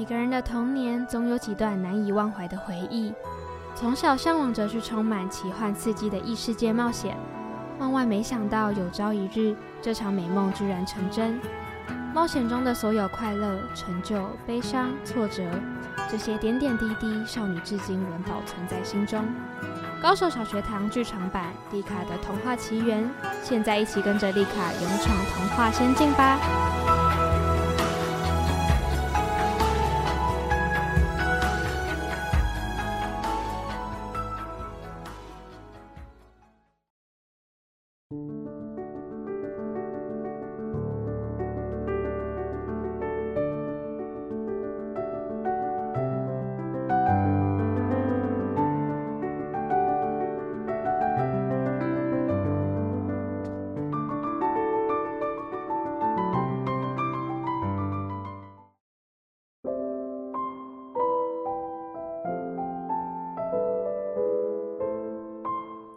每个人的童年总有几段难以忘怀的回忆。从小向往着去充满奇幻刺激的异世界冒险，万万没想到有朝一日，这场美梦居然成真。冒险中的所有快乐、成就、悲伤、挫折，这些点点滴滴，少女至今仍保存在心中。高手小学堂剧场版《丽卡的童话奇缘》，现在一起跟着丽卡勇闯童话仙境吧！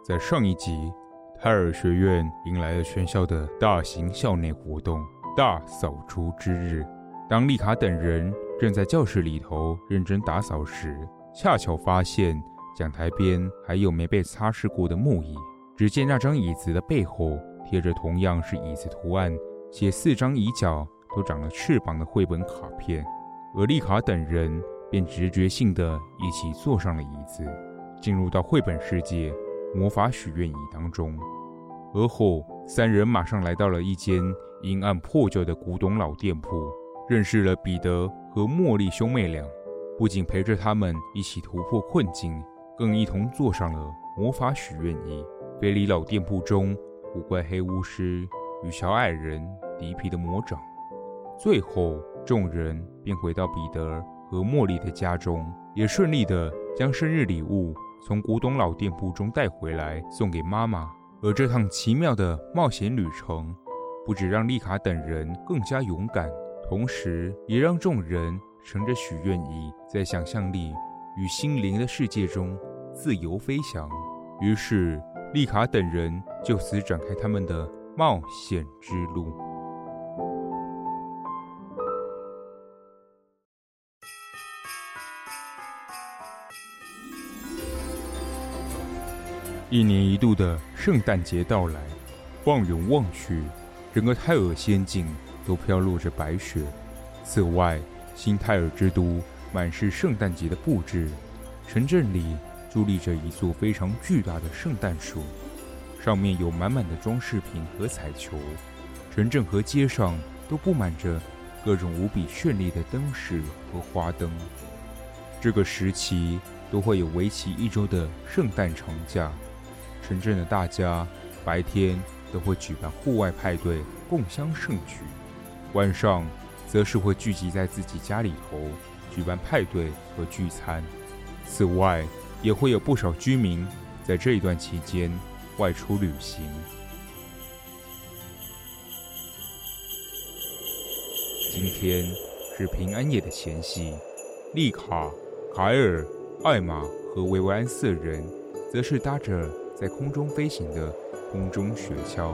在上一集，泰尔学院迎来了全校的大型校内活动——大扫除之日。当丽卡等人正在教室里头认真打扫时，恰巧发现讲台边还有没被擦拭过的木椅。只见那张椅子的背后贴着同样是椅子图案且四张椅脚都长了翅膀的绘本卡片，而丽卡等人便直觉性的一起坐上了椅子，进入到绘本世界。魔法许愿椅当中，而后三人马上来到了一间阴暗破旧的古董老店铺，认识了彼得和茉莉兄妹俩。不仅陪着他们一起突破困境，更一同坐上了魔法许愿椅，飞离老店铺中古怪黑巫师与小矮人迪皮的魔掌。最后，众人便回到彼得和茉莉的家中，也顺利的将生日礼物。从古董老店铺中带回来送给妈妈，而这趟奇妙的冒险旅程，不止让丽卡等人更加勇敢，同时也让众人乘着许愿椅，在想象力与心灵的世界中自由飞翔。于是，丽卡等人就此展开他们的冒险之路。一年一度的圣诞节到来，放眼望去，整个泰尔仙境都飘落着白雪。此外，新泰尔之都满是圣诞节的布置，城镇里伫立着一座非常巨大的圣诞树，上面有满满的装饰品和彩球。城镇和街上都布满着各种无比绚丽的灯饰和花灯。这个时期都会有为期一周的圣诞长假。城镇的大家白天都会举办户外派对，共襄盛举；晚上则是会聚集在自己家里头举办派对和聚餐。此外，也会有不少居民在这一段期间外出旅行。今天是平安夜的前夕，丽卡、凯尔、艾玛和维维安四人则是搭着。在空中飞行的空中雪橇，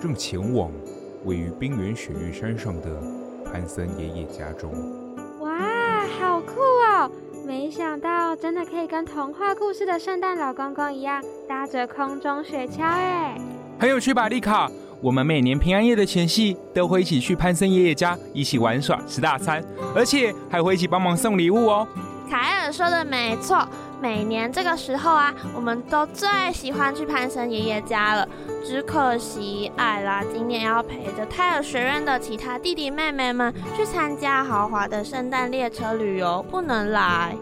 正前往位于冰原雪域山上的潘森爷爷家中。哇，好酷哦！没想到真的可以跟童话故事的圣诞老公公一样，搭着空中雪橇哎，很有趣吧，丽卡？我们每年平安夜的前夕都会一起去潘森爷爷家一起玩耍、吃大餐，而且还会一起帮忙送礼物哦。凯尔说的没错。每年这个时候啊，我们都最喜欢去潘森爷爷家了。只可惜艾拉今年要陪着泰尔学院的其他弟弟妹妹们去参加豪华的圣诞列车旅游，不能来。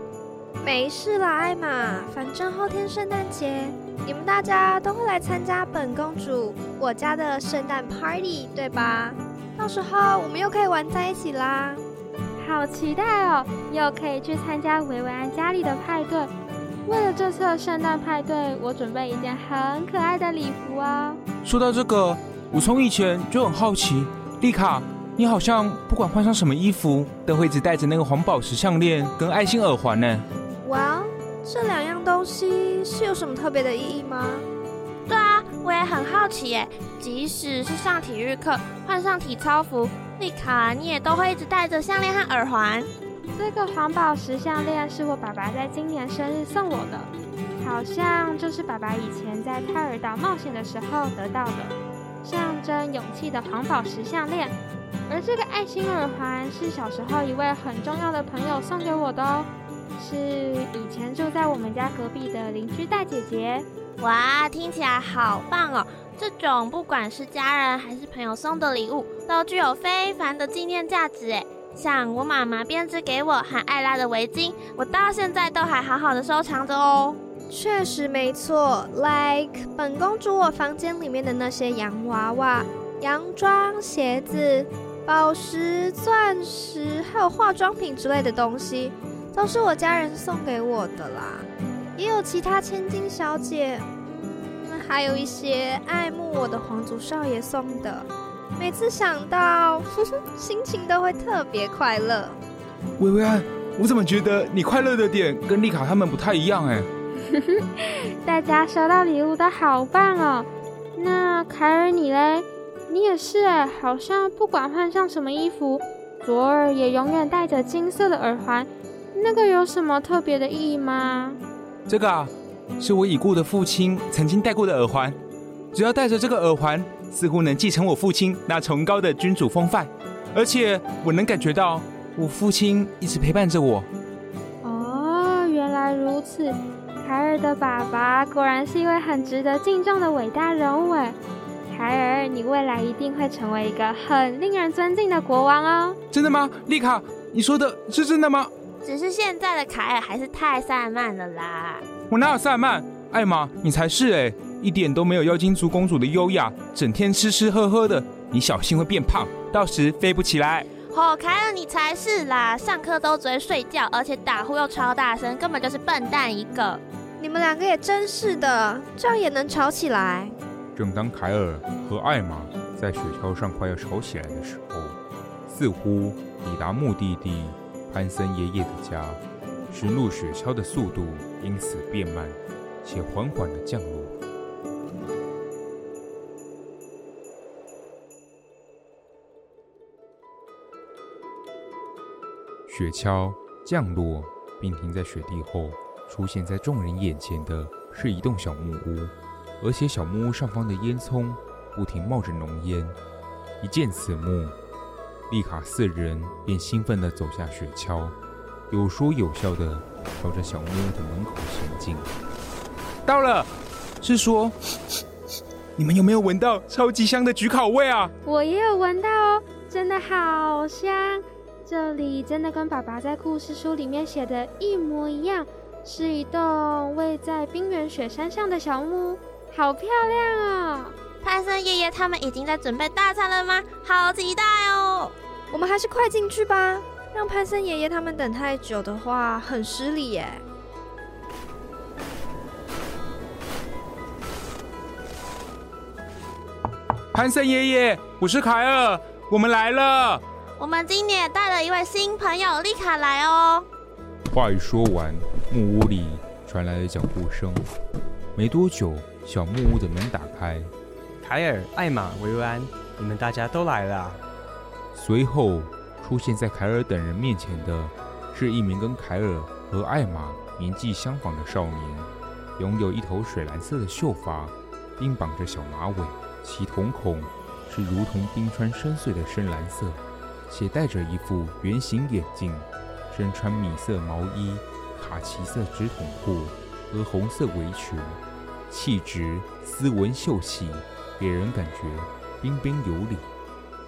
没事啦，艾玛，反正后天圣诞节，你们大家都会来参加本公主我家的圣诞 party，对吧？到时候我们又可以玩在一起啦。好期待哦，又可以去参加维维安家里的派对。为了这次的圣诞派对，我准备一件很可爱的礼服哦。说到这个，我从以前就很好奇，丽卡，你好像不管换上什么衣服，都会一直戴着那个黄宝石项链跟爱心耳环呢。哇，这两样东西是有什么特别的意义吗？对啊，我也很好奇耶。即使是上体育课，换上体操服，丽卡你也都会一直戴着项链和耳环。这个黄宝石项链是我爸爸在今年生日送我的，好像就是爸爸以前在泰尔岛冒险的时候得到的，象征勇气的黄宝石项链。而这个爱心耳环是小时候一位很重要的朋友送给我的哦，是以前住在我们家隔壁的邻居大姐姐。哇，听起来好棒哦！这种不管是家人还是朋友送的礼物，都具有非凡的纪念价值诶。像我妈妈编织给我和艾拉的围巾，我到现在都还好好的收藏着哦。确实没错，like 本公主我房间里面的那些洋娃娃、洋装、鞋子、宝石、钻石，还有化妆品之类的东西，都是我家人送给我的啦。也有其他千金小姐，嗯，还有一些爱慕我的皇族少爷送的。每次想到，呵呵，心情都会特别快乐。薇薇安，我怎么觉得你快乐的点跟丽卡他们不太一样哎？大家收到礼物都好棒哦。那凯尔你嘞？你也是哎，好像不管换上什么衣服，左耳也永远戴着金色的耳环。那个有什么特别的意义吗？这个啊，是我已故的父亲曾经戴过的耳环。只要戴着这个耳环，似乎能继承我父亲那崇高的君主风范，而且我能感觉到我父亲一直陪伴着我。哦，原来如此，凯尔的爸爸果然是一位很值得敬重的伟大人物哎。凯尔，你未来一定会成为一个很令人尊敬的国王哦。真的吗？丽卡，你说的是真的吗？只是现在的凯尔还是太散漫了啦。我哪有散漫？艾玛，你才是哎。一点都没有妖精族公主的优雅，整天吃吃喝喝的，你小心会变胖，到时飞不起来。哦，凯尔你才是啦，上课都只会睡觉，而且打呼又超大声，根本就是笨蛋一个。你们两个也真是的，这样也能吵起来。正当凯尔和艾玛在雪橇上快要吵起来的时候，似乎抵达目的地潘森爷爷的家，驶入雪橇的速度因此变慢，且缓缓地降落。雪橇降落并停在雪地后，出现在众人眼前的是一栋小木屋，而且小木屋上方的烟囱不停冒着浓烟。一见此幕，丽卡四人便兴奋地走下雪橇，有说有笑地朝着小木屋的门口前进。到了，是说你们有没有闻到超级香的焗烤味啊？我也有闻到哦，真的好香。这里真的跟爸爸在故事书里面写的一模一样，是一栋位在冰原雪山上的小木屋，好漂亮哦！潘森爷爷他们已经在准备大餐了吗？好期待哦！我们还是快进去吧，让潘森爷爷他们等太久的话很失礼耶。潘森爷爷，我是凯尔，我们来了。我们今年也带了一位新朋友丽卡来哦。话一说完，木屋里传来了脚步声。没多久，小木屋的门打开。凯尔、艾玛、薇薇安，你们大家都来了。随后出现在凯尔等人面前的，是一名跟凯尔和艾玛年纪相仿的少年，拥有一头水蓝色的秀发，并绑着小马尾，其瞳孔是如同冰川深邃的深蓝色。且戴着一副圆形眼镜，身穿米色毛衣、卡其色直筒裤和红色围裙，气质斯文秀气，给人感觉彬彬有礼。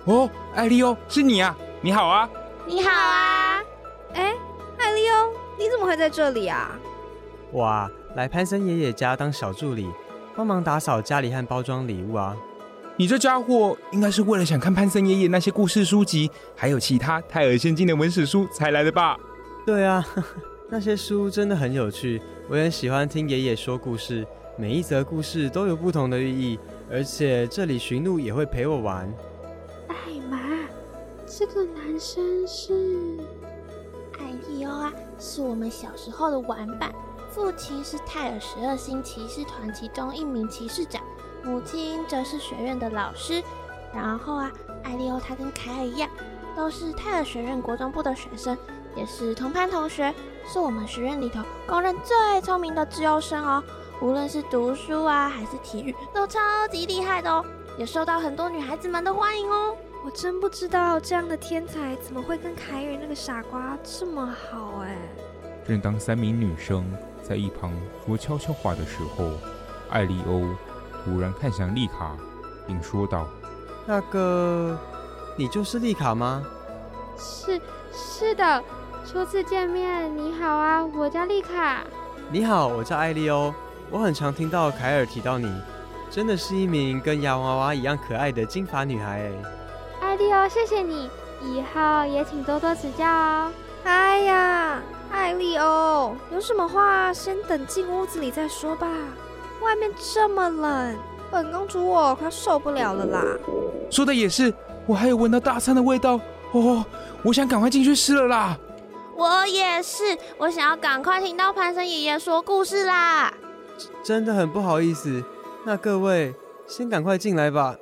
哦，艾利欧，是你啊！你好啊！你好啊！哎，艾利欧，你怎么会在这里啊？哇，来潘森爷爷家当小助理，帮忙打扫家里和包装礼物啊。你这家伙应该是为了想看潘森爷爷那些故事书籍，还有其他泰尔仙境的文史书才来的吧？对啊，呵呵，那些书真的很有趣，我也喜欢听爷爷说故事，每一则故事都有不同的寓意，而且这里驯鹿也会陪我玩。艾玛，这个男生是艾利欧啊，是我们小时候的玩伴，父亲是泰尔十二星骑士团其中一名骑士长。母亲则是学院的老师，然后啊，艾利欧他跟凯尔一样，都是泰尔学院国中部的学生，也是同班同学，是我们学院里头公认最聪明的资优生哦。无论是读书啊，还是体育，都超级厉害的哦，也受到很多女孩子们的欢迎哦。我真不知道这样的天才怎么会跟凯尔那个傻瓜这么好哎。正当三名女生在一旁说悄悄话的时候，艾利欧突然看向丽卡，并说道：“那个，你就是丽卡吗？”“是，是的。初次见面，你好啊，我叫丽卡。”“你好，我叫艾利欧。我很常听到凯尔提到你，真的是一名跟洋娃娃一样可爱的金发女孩。”“艾利欧，谢谢你，以后也请多多指教哦。”“哎呀，艾利欧，有什么话先等进屋子里再说吧。”外面这么冷，本公主我快受不了了啦！说的也是，我还有闻到大餐的味道哦，我想赶快进去吃了啦。我也是，我想要赶快听到潘森爷爷说故事啦。真的很不好意思，那各位先赶快进来吧。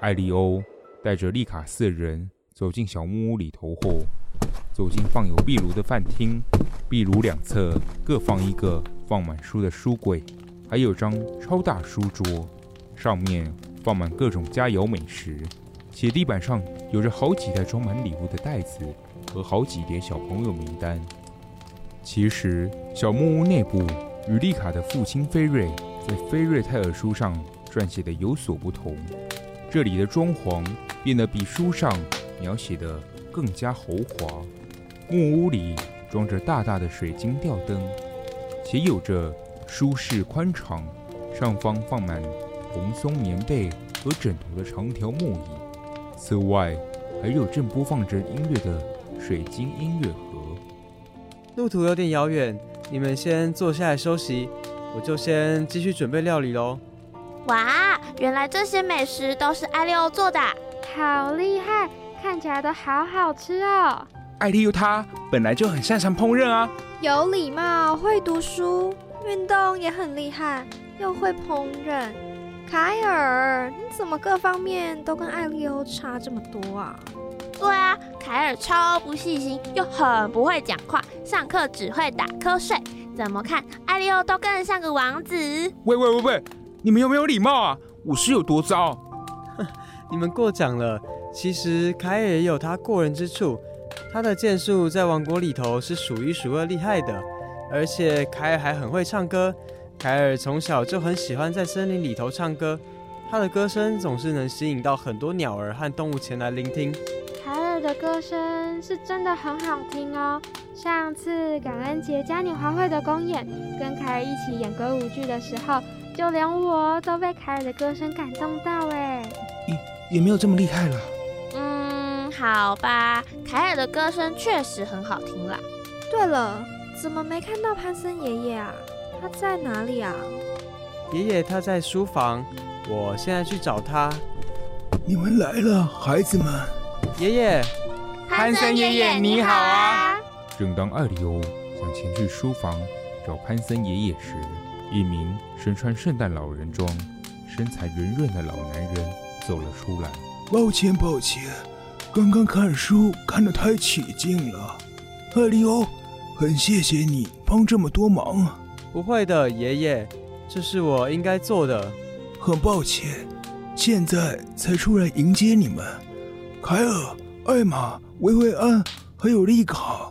艾利欧带着丽卡四人走进小木屋里头后，走进放有壁炉的饭厅，壁炉两侧各放一个放满书的书柜。还有张超大书桌，上面放满各种佳肴美食，且地板上有着好几袋装满礼物的袋子和好几叠小朋友名单。其实，小木屋内部与丽卡的父亲菲瑞在菲瑞泰尔书上撰写的有所不同，这里的装潢变得比书上描写的更加豪华。木屋里装着大大的水晶吊灯，且有着。舒适宽敞，上方放满蓬松棉被和枕头的长条木椅。此外，还有正播放着音乐的水晶音乐盒。路途有点遥远，你们先坐下来休息，我就先继续准备料理喽。哇，原来这些美食都是艾利欧做的，好厉害，看起来都好好吃哦。艾利欧他本来就很擅长烹饪啊，有礼貌，会读书。运动也很厉害，又会烹饪。凯尔，你怎么各方面都跟艾利欧差这么多啊？对啊，凯尔超不细心，又很不会讲话，上课只会打瞌睡。怎么看艾利欧都更像个王子？喂喂喂喂，你们有没有礼貌啊？我是有多糟？你们过奖了。其实凯尔也有他过人之处，他的剑术在王国里头是数一数二厉害的。而且凯尔还很会唱歌，凯尔从小就很喜欢在森林里头唱歌，他的歌声总是能吸引到很多鸟儿和动物前来聆听。凯尔的歌声是真的很好听哦，上次感恩节嘉年华会的公演，跟凯尔一起演歌舞剧的时候，就连我都被凯尔的歌声感动到哎。也也没有这么厉害了。嗯，好吧，凯尔的歌声确实很好听啦。对了。怎么没看到潘森爷爷啊？他在哪里啊？爷爷他在书房，我现在去找他。你们来了，孩子们。爷爷，潘森爷爷你好啊！正当艾利欧想前去书房找潘森爷爷时，一名身穿圣诞老人装、身材圆润的老男人走了出来。抱歉，抱歉，刚刚看书看得太起劲了，艾利欧。很谢谢你帮这么多忙啊！不会的，爷爷，这是我应该做的。很抱歉，现在才出来迎接你们。凯尔、艾玛、维维安，还有丽卡。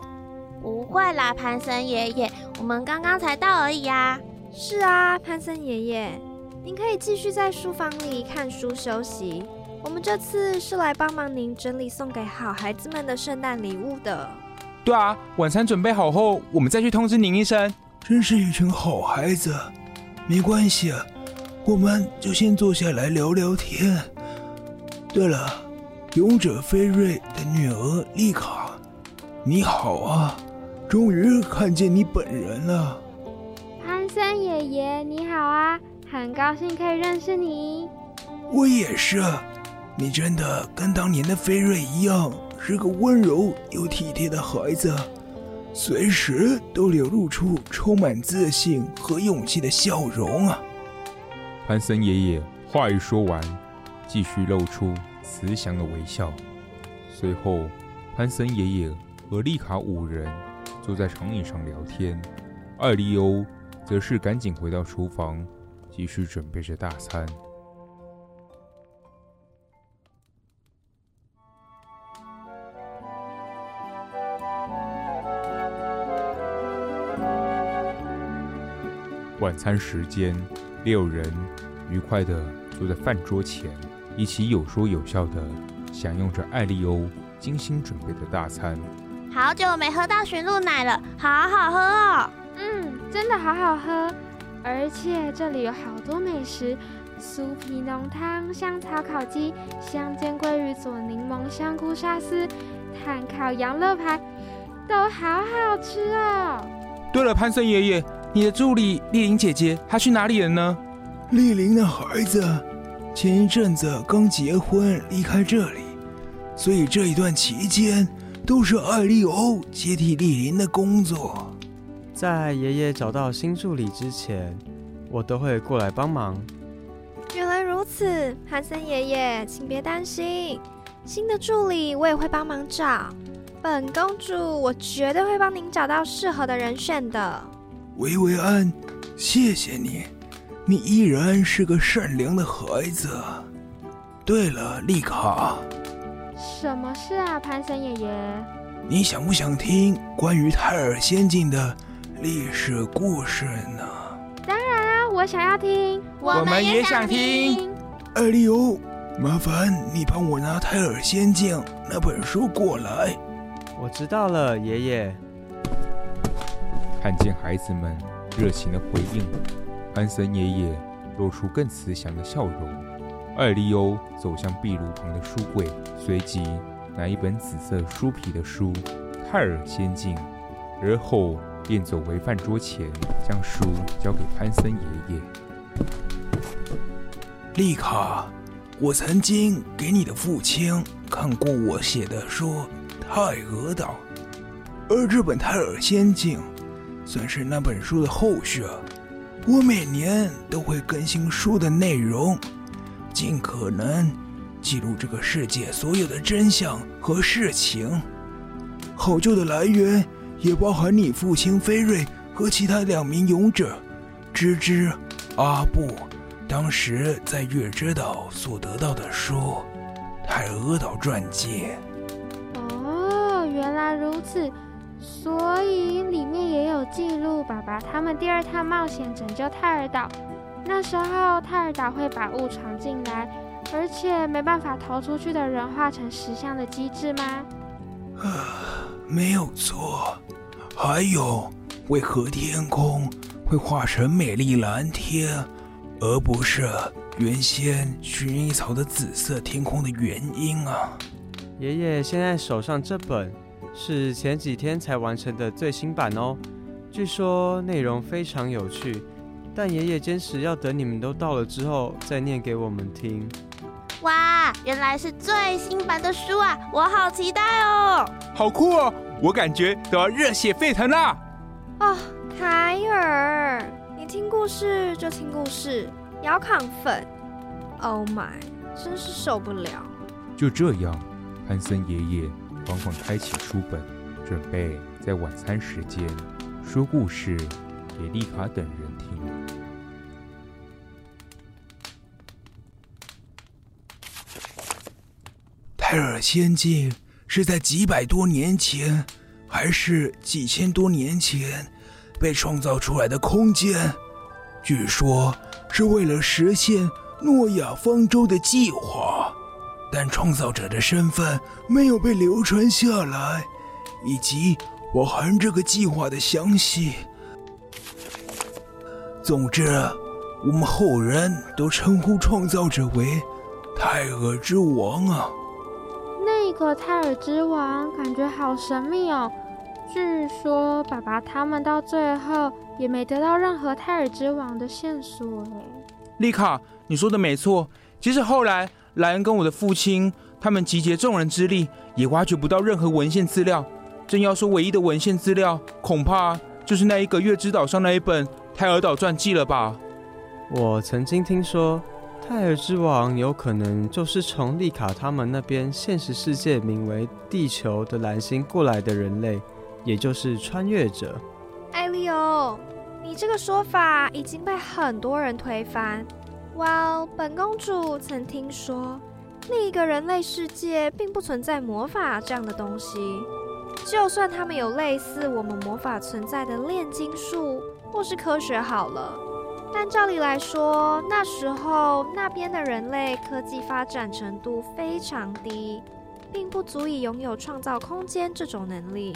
不会啦，潘森爷爷，我们刚刚才到而已呀。是啊，潘森爷爷，您可以继续在书房里看书休息。我们这次是来帮忙您整理送给好孩子们的圣诞礼物的。对啊，晚餐准备好后，我们再去通知您一声。真是一群好孩子，没关系，我们就先坐下来聊聊天。对了，勇者菲瑞的女儿丽卡，你好啊，终于看见你本人了。潘森爷爷，你好啊，很高兴可以认识你。我也是，你真的跟当年的菲瑞一样。是个温柔又体贴的孩子，随时都流露出充满自信和勇气的笑容啊！潘森爷爷话一说完，继续露出慈祥的微笑。随后，潘森爷爷和丽卡五人坐在长椅上聊天，艾利欧则是赶紧回到厨房，继续准备着大餐。晚餐时间，六人愉快地坐在饭桌前，一起有说有笑地享用着艾利欧精心准备的大餐。好久没喝到驯鹿奶了，好好喝哦！嗯，真的好好喝，而且这里有好多美食：酥皮浓汤、香草烤鸡、香煎鲑鱼佐柠檬香菇沙司、炭烤羊肋排，都好好吃哦。对了，潘森爷爷。你的助理丽玲姐姐，她去哪里了呢？丽玲的孩子前一阵子刚结婚离开这里，所以这一段期间都是艾利欧接替丽玲的工作。在爷爷找到新助理之前，我都会过来帮忙。原来如此，韩森爷爷，请别担心，新的助理我也会帮忙找。本公主，我绝对会帮您找到适合的人选的。维维安，谢谢你，你依然是个善良的孩子。对了，丽卡，什么事啊，潘森爷爷？你想不想听关于泰尔仙境的历史故事呢？当然啊，我想要听，我们也想听。艾利欧，麻烦你帮我拿《泰尔仙境》那本书过来。我知道了，爷爷。看见孩子们热情的回应，潘森爷爷露出更慈祥的笑容。艾利欧走向壁炉旁的书柜，随即拿一本紫色书皮的书《泰尔仙境》，而后便走回饭桌前，将书交给潘森爷爷。丽卡，我曾经给你的父亲看过我写的书《泰尔岛》，而这本《泰尔仙境》。算是那本书的后续，我每年都会更新书的内容，尽可能记录这个世界所有的真相和事情。好旧的来源也包含你父亲菲瑞和其他两名勇者芝芝、阿布当时在月之岛所得到的书《泰阿岛传记》。哦，原来如此。所以里面也有记录爸爸他们第二趟冒险拯救泰尔岛，那时候泰尔岛会把雾闯进来，而且没办法逃出去的人化成石像的机制吗？啊，没有错。还有，为何天空会化成美丽蓝天，而不是原先薰衣草的紫色天空的原因啊？爷爷现在手上这本。是前几天才完成的最新版哦，据说内容非常有趣，但爷爷坚持要等你们都到了之后再念给我们听。哇，原来是最新版的书啊，我好期待哦！好酷哦，我感觉都要热血沸腾啦！哦，凯尔，你听故事就听故事，要亢奋！Oh my，真是受不了！就这样，潘森爷爷。缓缓开启书本，准备在晚餐时间说故事给丽卡等人听。泰尔仙境是在几百多年前，还是几千多年前被创造出来的空间？据说是为了实现诺亚方舟的计划。但创造者的身份没有被流传下来，以及我含这个计划的详细。总之，我们后人都称呼创造者为泰尔之王啊。那个泰尔之王感觉好神秘哦。据说爸爸他们到最后也没得到任何泰尔之王的线索。哎，丽卡，你说的没错。其实后来。莱恩跟我的父亲，他们集结众人之力，也挖掘不到任何文献资料。正要说唯一的文献资料，恐怕就是那一个月之岛上那一本《泰尔岛传记》了吧？我曾经听说，泰尔之王有可能就是从丽卡他们那边现实世界名为地球的蓝星过来的人类，也就是穿越者。艾利欧，你这个说法已经被很多人推翻。Well，本公主曾听说，另一个人类世界并不存在魔法这样的东西。就算他们有类似我们魔法存在的炼金术或是科学好了，但照理来说，那时候那边的人类科技发展程度非常低，并不足以拥有创造空间这种能力。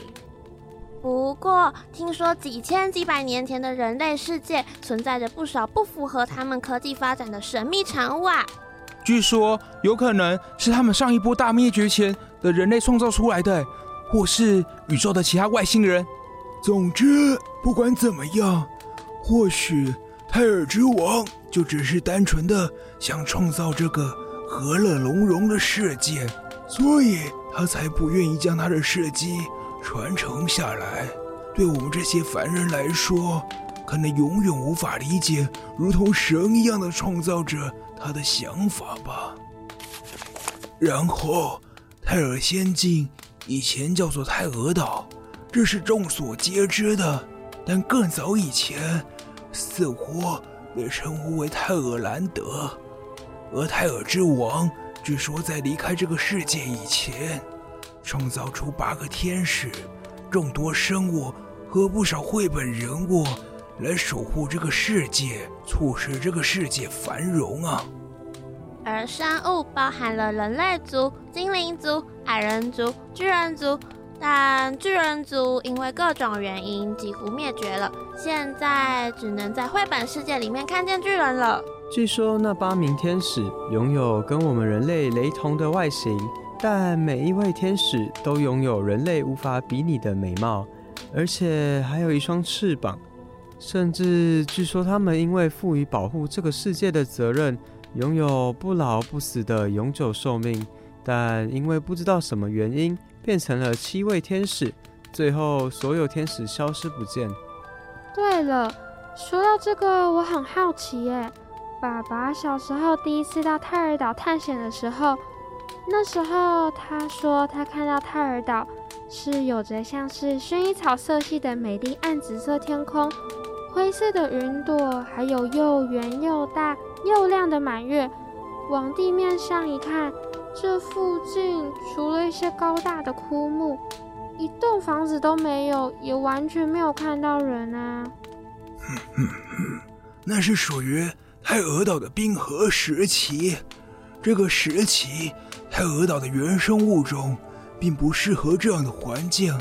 不过，听说几千几百年前的人类世界存在着不少不符合他们科技发展的神秘产物啊！据说有可能是他们上一波大灭绝前的人类创造出来的，或是宇宙的其他外星人。总之，不管怎么样，或许泰尔之王就只是单纯的想创造这个和乐融融的世界，所以他才不愿意将他的事迹。传承下来，对我们这些凡人来说，可能永远无法理解，如同神一样的创造者他的想法吧。然后，泰尔仙境以前叫做泰尔岛，这是众所皆知的。但更早以前，似乎被称呼为泰尔兰德。而泰尔之王，据说在离开这个世界以前。创造出八个天使、众多生物和不少绘本人物，来守护这个世界，促使这个世界繁荣啊。而生物包含了人类族、精灵族、矮人族、巨人族，但巨人族因为各种原因几乎灭绝了，现在只能在绘本世界里面看见巨人了。据说那八名天使拥有跟我们人类雷同的外形。但每一位天使都拥有人类无法比拟的美貌，而且还有一双翅膀。甚至据说他们因为赋予保护这个世界的责任，拥有不老不死的永久寿命。但因为不知道什么原因，变成了七位天使，最后所有天使消失不见。对了，说到这个，我很好奇耶。爸爸小时候第一次到泰尔岛探险的时候。那时候，他说他看到泰尔岛是有着像是薰衣草色系的美丽暗紫色天空，灰色的云朵，还有又圆又大又亮的满月。往地面上一看，这附近除了一些高大的枯木，一栋房子都没有，也完全没有看到人啊。那是属于泰尔岛的冰河时期，这个时期。泰尔岛的原生物种并不适合这样的环境，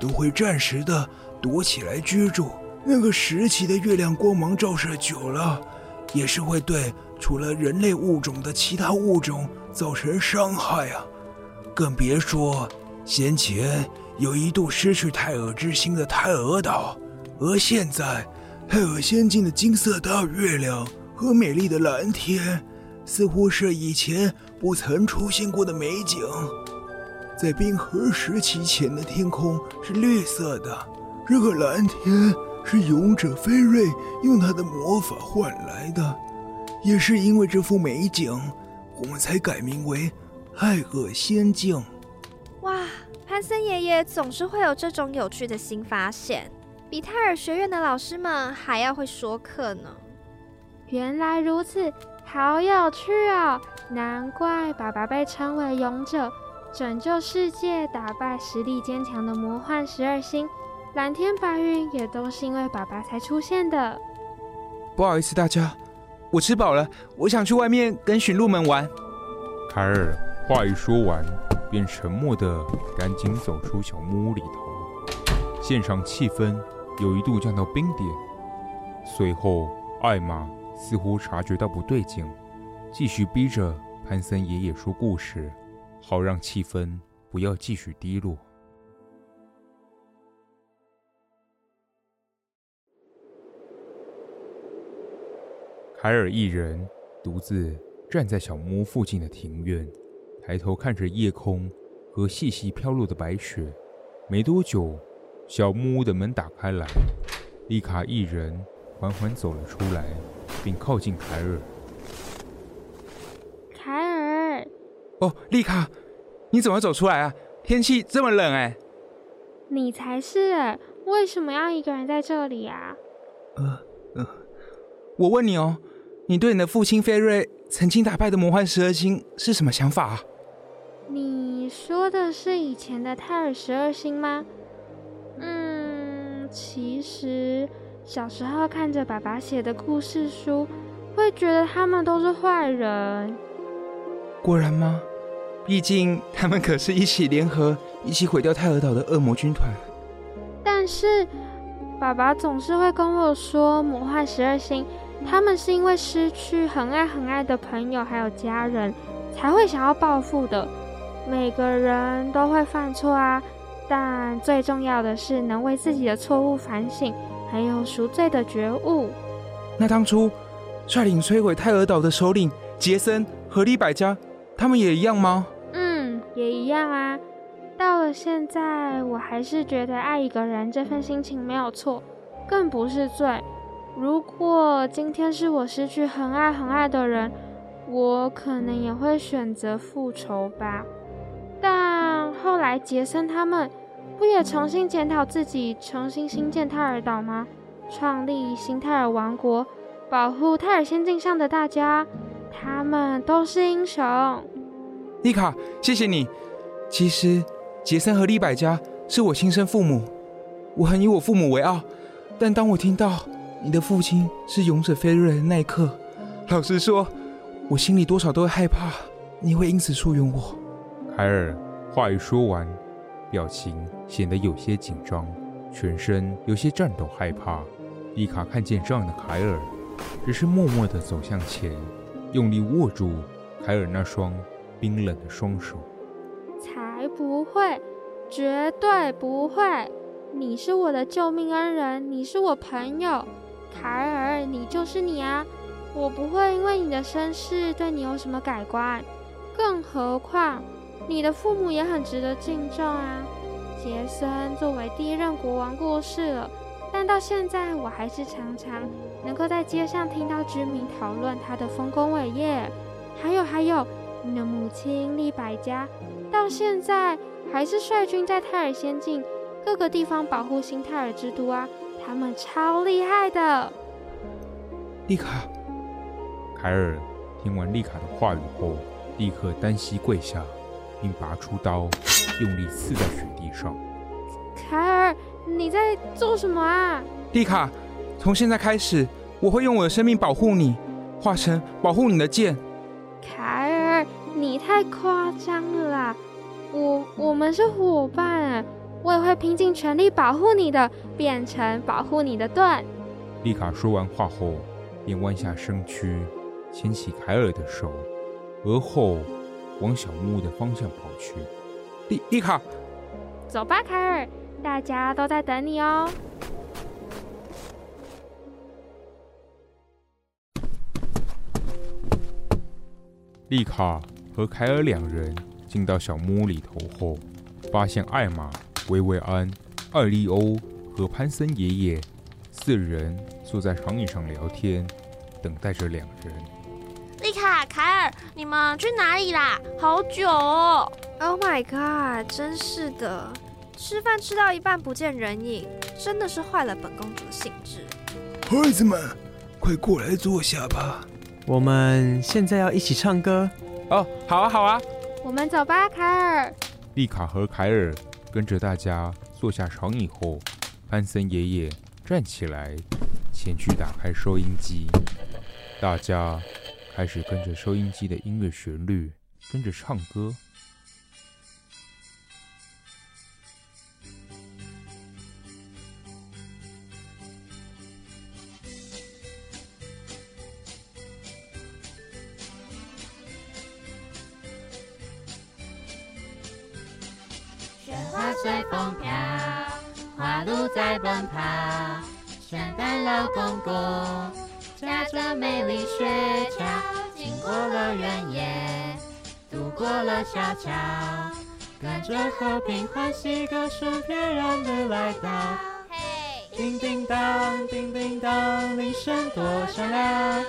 都会暂时的躲起来居住。那个时期的月亮光芒照射久了，也是会对除了人类物种的其他物种造成伤害啊！更别说先前有一度失去泰尔之心的泰尔岛，而现在泰尔仙境的金色大月亮和美丽的蓝天。似乎是以前不曾出现过的美景。在冰河时期前的天空是绿色的，这个蓝天是勇者菲瑞用他的魔法换来的。也是因为这幅美景，我们才改名为爱恶仙境。哇，潘森爷爷总是会有这种有趣的新发现，比泰尔学院的老师们还要会说课呢。原来如此。好有趣哦！难怪爸爸被称为勇者，拯救世界、打败实力坚强的魔幻十二星，蓝天白云也都是因为爸爸才出现的。不好意思，大家，我吃饱了，我想去外面跟驯鹿们玩。凯尔话一说完，便沉默的赶紧走出小木屋里头，现场气氛有一度降到冰点。随后，艾玛。似乎察觉到不对劲，继续逼着潘森爷爷说故事，好让气氛不要继续低落。凯尔一人独自站在小木屋附近的庭院，抬头看着夜空和细细飘落的白雪。没多久，小木屋的门打开来，丽卡一人缓缓走了出来。并靠近凯尔。凯尔哦，丽卡，你怎么走出来啊？天气这么冷哎。你才是哎，为什么要一个人在这里啊？呃呃，我问你哦，你对你的父亲菲瑞曾经打败的魔幻十二星是什么想法啊？你说的是以前的泰尔十二星吗？嗯，其实小时候看着爸爸写的故事书，会觉得他们都是坏人。果然吗？毕竟他们可是一起联合，一起毁掉泰尔岛的恶魔军团。但是爸爸总是会跟我说，魔幻十二星他们是因为失去很爱很爱的朋友还有家人，才会想要报复的。每个人都会犯错啊，但最重要的是能为自己的错误反省，还有赎罪的觉悟。那当初率领摧毁泰尔岛的首领杰森和利百加，他们也一样吗？嗯也一样啊，到了现在，我还是觉得爱一个人这份心情没有错，更不是罪。如果今天是我失去很爱很爱的人，我可能也会选择复仇吧。但后来杰森他们不也重新检讨自己，重新兴建泰尔岛吗？创立新泰尔王国，保护泰尔仙境上的大家，他们都是英雄。丽卡，谢谢你。其实，杰森和利百加是我亲生父母，我很以我父母为傲。但当我听到你的父亲是勇者菲瑞的那一刻，老实说，我心里多少都会害怕，你会因此疏远我。凯尔话一说完，表情显得有些紧张，全身有些颤抖害怕。丽卡看见这样的凯尔，只是默默地走向前，用力握住凯尔那双。冰冷的双手，才不会，绝对不会！你是我的救命恩人，你是我朋友，凯尔，你就是你啊！我不会因为你的身世对你有什么改观，更何况你的父母也很值得敬重啊！杰森作为第一任国王过世了，但到现在我还是常常能够在街上听到居民讨论他的丰功伟业，还有还有。你的母亲利百家到现在还是率军在泰尔仙境各个地方保护新泰尔之都啊，他们超厉害的。丽卡，凯尔听完丽卡的话语后，立刻单膝跪下，并拔出刀，用力刺在雪地上。凯尔，你在做什么啊？丽卡，从现在开始，我会用我的生命保护你，化成保护你的剑。凯尔，你太夸张了啦！我我们是伙伴，我也会拼尽全力保护你的，变成保护你的盾。丽卡说完话后，便弯下身躯，牵起凯尔的手，而后往小木屋的方向跑去。丽丽卡，走吧，凯尔，大家都在等你哦。丽卡和凯尔两人进到小木屋里头后，发现艾玛、薇薇安、艾利欧和潘森爷爷四人坐在长椅上聊天，等待着两人。丽卡、凯尔，你们去哪里啦？好久哦！Oh my god，真是的，吃饭吃到一半不见人影，真的是坏了本公主的兴致。孩子们，快过来坐下吧。我们现在要一起唱歌哦，好啊，好啊，我们走吧，凯尔。丽卡和凯尔跟着大家坐下床椅后，潘森爷爷站起来，前去打开收音机，大家开始跟着收音机的音乐旋律跟着唱歌。雪花随风飘，花鹿在奔跑，圣诞老公公驾着美丽雪橇，过了原野，渡过了小桥，跟着和平欢喜歌声，翩然的来到。嘿，叮叮当，叮叮当，铃声多响亮，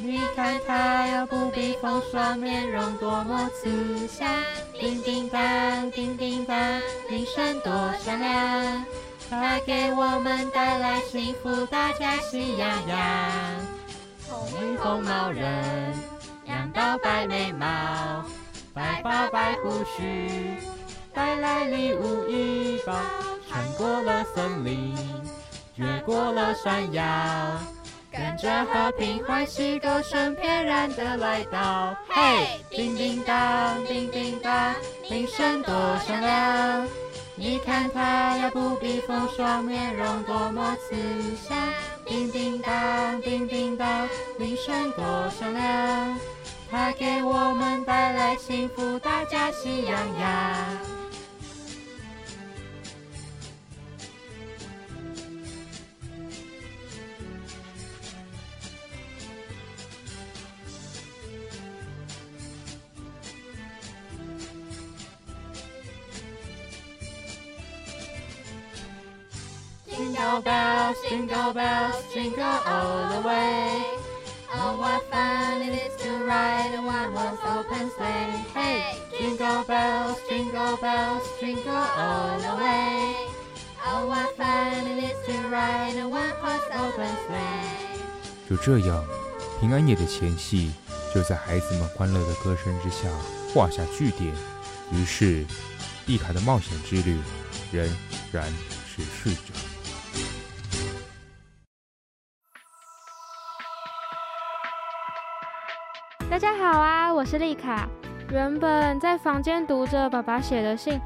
你看他有不必风霜，面容多么慈祥。叮叮当，叮叮当，铃声多响亮。它给我们带来幸福，大家喜洋洋。红红毛人，两道白眉毛，白发白胡须，带来礼物一包。穿过了森林，越过了山崖。跟着和平欢喜歌声翩然的来到，嘿，叮叮当，叮叮当，铃声多响亮。你看他呀，不避风霜，面容多么慈祥。叮叮当，叮叮当，铃声多响亮。他给我们带来幸福，大家喜洋洋。Jingle bells, jingle bells, jingle all the way. Oh, what fun it is to ride in one horse open sleigh. Hey, jingle bells, jingle bells, jingle all the way. Oh, what fun it is to ride in one horse open sleigh. 就这样，平安夜的前夕，就在孩子们欢乐的歌声之下画下句点。于是，丽卡的冒险之旅仍然持续着。好啊，我是丽卡。原本在房间读着爸爸写的信，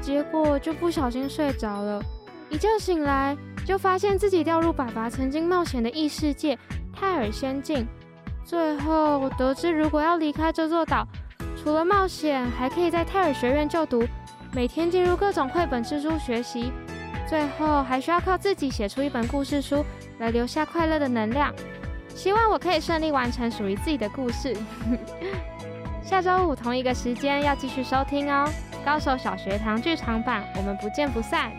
结果就不小心睡着了。一觉醒来，就发现自己掉入爸爸曾经冒险的异世界泰尔仙境。最后我得知，如果要离开这座岛，除了冒险，还可以在泰尔学院就读，每天进入各种绘本之书学习。最后还需要靠自己写出一本故事书，来留下快乐的能量。希望我可以顺利完成属于自己的故事。下周五同一个时间要继续收听哦，《高手小学堂剧场版》，我们不见不散。